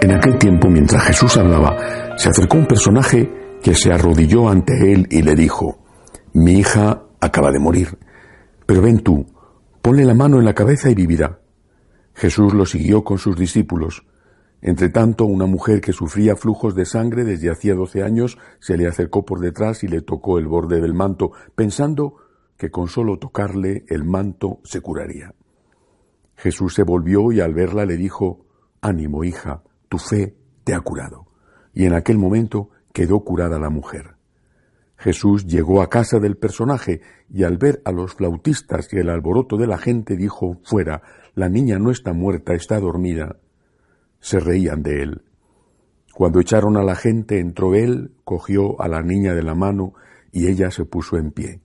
En aquel tiempo, mientras Jesús hablaba, se acercó un personaje que se arrodilló ante él y le dijo, Mi hija acaba de morir, pero ven tú, ponle la mano en la cabeza y vivirá. Jesús lo siguió con sus discípulos. Entre tanto, una mujer que sufría flujos de sangre desde hacía doce años se le acercó por detrás y le tocó el borde del manto, pensando que con solo tocarle el manto se curaría. Jesús se volvió y al verla le dijo, Ánimo, hija, tu fe te ha curado. Y en aquel momento quedó curada la mujer. Jesús llegó a casa del personaje y al ver a los flautistas y el alboroto de la gente dijo, Fuera, la niña no está muerta, está dormida. Se reían de él. Cuando echaron a la gente, entró él, cogió a la niña de la mano y ella se puso en pie.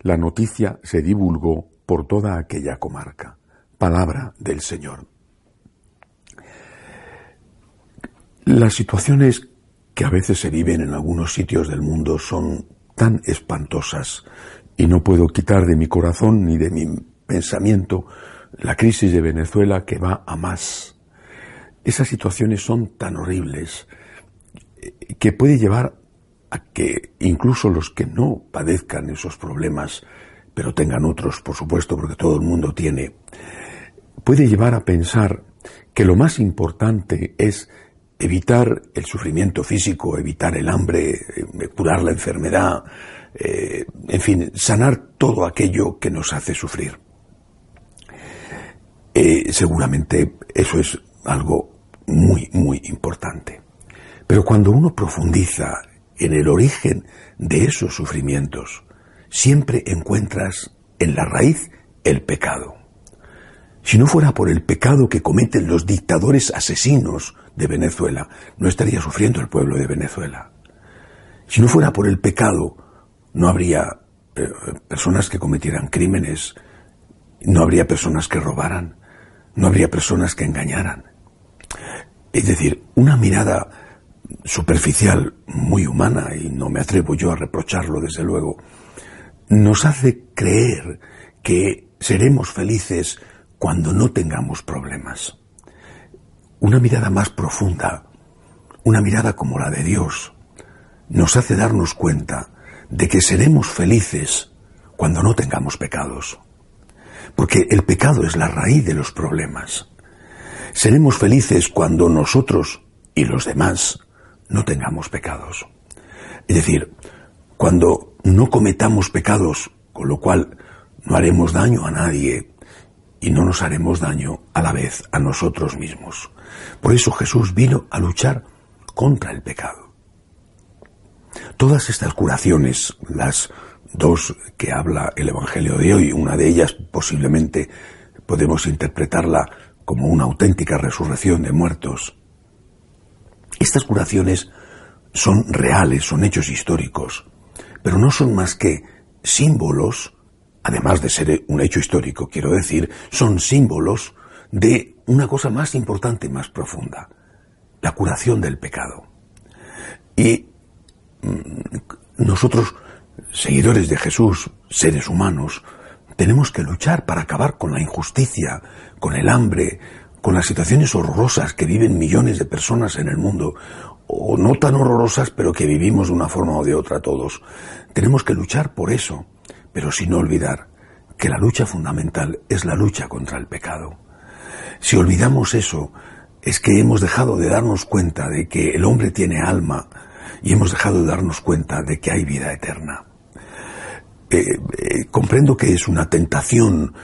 La noticia se divulgó por toda aquella comarca. Palabra del Señor. Las situaciones que a veces se viven en algunos sitios del mundo son tan espantosas y no puedo quitar de mi corazón ni de mi pensamiento la crisis de Venezuela que va a más. Esas situaciones son tan horribles que puede llevar a que incluso los que no padezcan esos problemas, pero tengan otros, por supuesto, porque todo el mundo tiene, puede llevar a pensar que lo más importante es evitar el sufrimiento físico, evitar el hambre, eh, curar la enfermedad, eh, en fin, sanar todo aquello que nos hace sufrir. Eh, seguramente eso es algo muy, muy importante. Pero cuando uno profundiza en el origen de esos sufrimientos, siempre encuentras en la raíz el pecado. Si no fuera por el pecado que cometen los dictadores asesinos de Venezuela, no estaría sufriendo el pueblo de Venezuela. Si no fuera por el pecado, no habría eh, personas que cometieran crímenes, no habría personas que robaran, no habría personas que engañaran. Es decir, una mirada superficial, muy humana, y no me atrevo yo a reprocharlo desde luego, nos hace creer que seremos felices cuando no tengamos problemas una mirada más profunda, una mirada como la de Dios, nos hace darnos cuenta de que seremos felices cuando no tengamos pecados. Porque el pecado es la raíz de los problemas. Seremos felices cuando nosotros y los demás no tengamos pecados. Es decir, cuando no cometamos pecados, con lo cual no haremos daño a nadie y no nos haremos daño a la vez a nosotros mismos. Por eso Jesús vino a luchar contra el pecado. Todas estas curaciones, las dos que habla el Evangelio de hoy, una de ellas posiblemente podemos interpretarla como una auténtica resurrección de muertos. Estas curaciones son reales, son hechos históricos, pero no son más que símbolos además de ser un hecho histórico, quiero decir, son símbolos de una cosa más importante, más profunda, la curación del pecado. Y mm, nosotros, seguidores de Jesús, seres humanos, tenemos que luchar para acabar con la injusticia, con el hambre, con las situaciones horrorosas que viven millones de personas en el mundo, o no tan horrorosas, pero que vivimos de una forma o de otra todos. Tenemos que luchar por eso pero sin olvidar que la lucha fundamental es la lucha contra el pecado. Si olvidamos eso, es que hemos dejado de darnos cuenta de que el hombre tiene alma y hemos dejado de darnos cuenta de que hay vida eterna. Eh, eh, comprendo que es una tentación,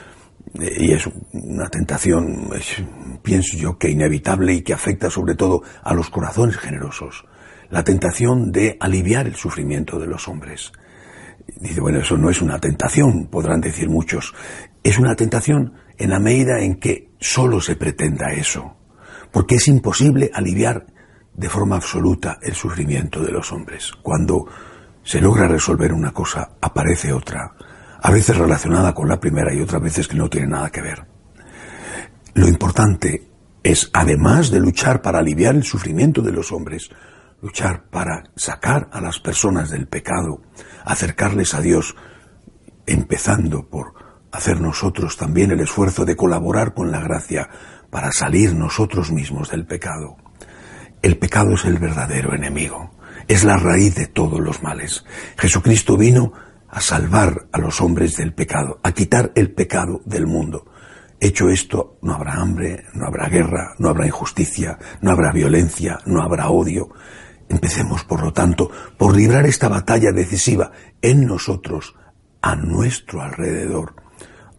eh, y es una tentación, pienso yo, que inevitable y que afecta sobre todo a los corazones generosos, la tentación de aliviar el sufrimiento de los hombres. Dice, bueno, eso no es una tentación, podrán decir muchos. Es una tentación en la medida en que solo se pretenda eso, porque es imposible aliviar de forma absoluta el sufrimiento de los hombres. Cuando se logra resolver una cosa, aparece otra, a veces relacionada con la primera y otras veces que no tiene nada que ver. Lo importante es, además de luchar para aliviar el sufrimiento de los hombres, luchar para sacar a las personas del pecado, acercarles a Dios, empezando por hacer nosotros también el esfuerzo de colaborar con la gracia para salir nosotros mismos del pecado. El pecado es el verdadero enemigo, es la raíz de todos los males. Jesucristo vino a salvar a los hombres del pecado, a quitar el pecado del mundo. Hecho esto, no habrá hambre, no habrá guerra, no habrá injusticia, no habrá violencia, no habrá odio. Empecemos, por lo tanto, por librar esta batalla decisiva en nosotros, a nuestro alrededor,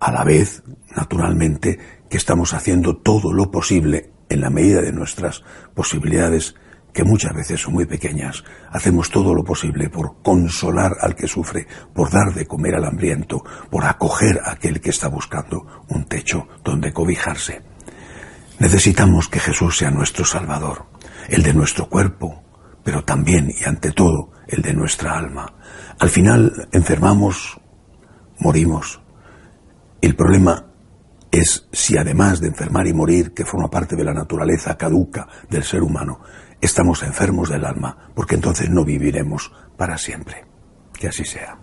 a la vez, naturalmente, que estamos haciendo todo lo posible en la medida de nuestras posibilidades, que muchas veces son muy pequeñas, hacemos todo lo posible por consolar al que sufre, por dar de comer al hambriento, por acoger a aquel que está buscando un techo donde cobijarse. Necesitamos que Jesús sea nuestro Salvador, el de nuestro cuerpo, pero también y ante todo el de nuestra alma. Al final enfermamos, morimos. El problema es si además de enfermar y morir, que forma parte de la naturaleza caduca del ser humano, estamos enfermos del alma, porque entonces no viviremos para siempre. Que así sea.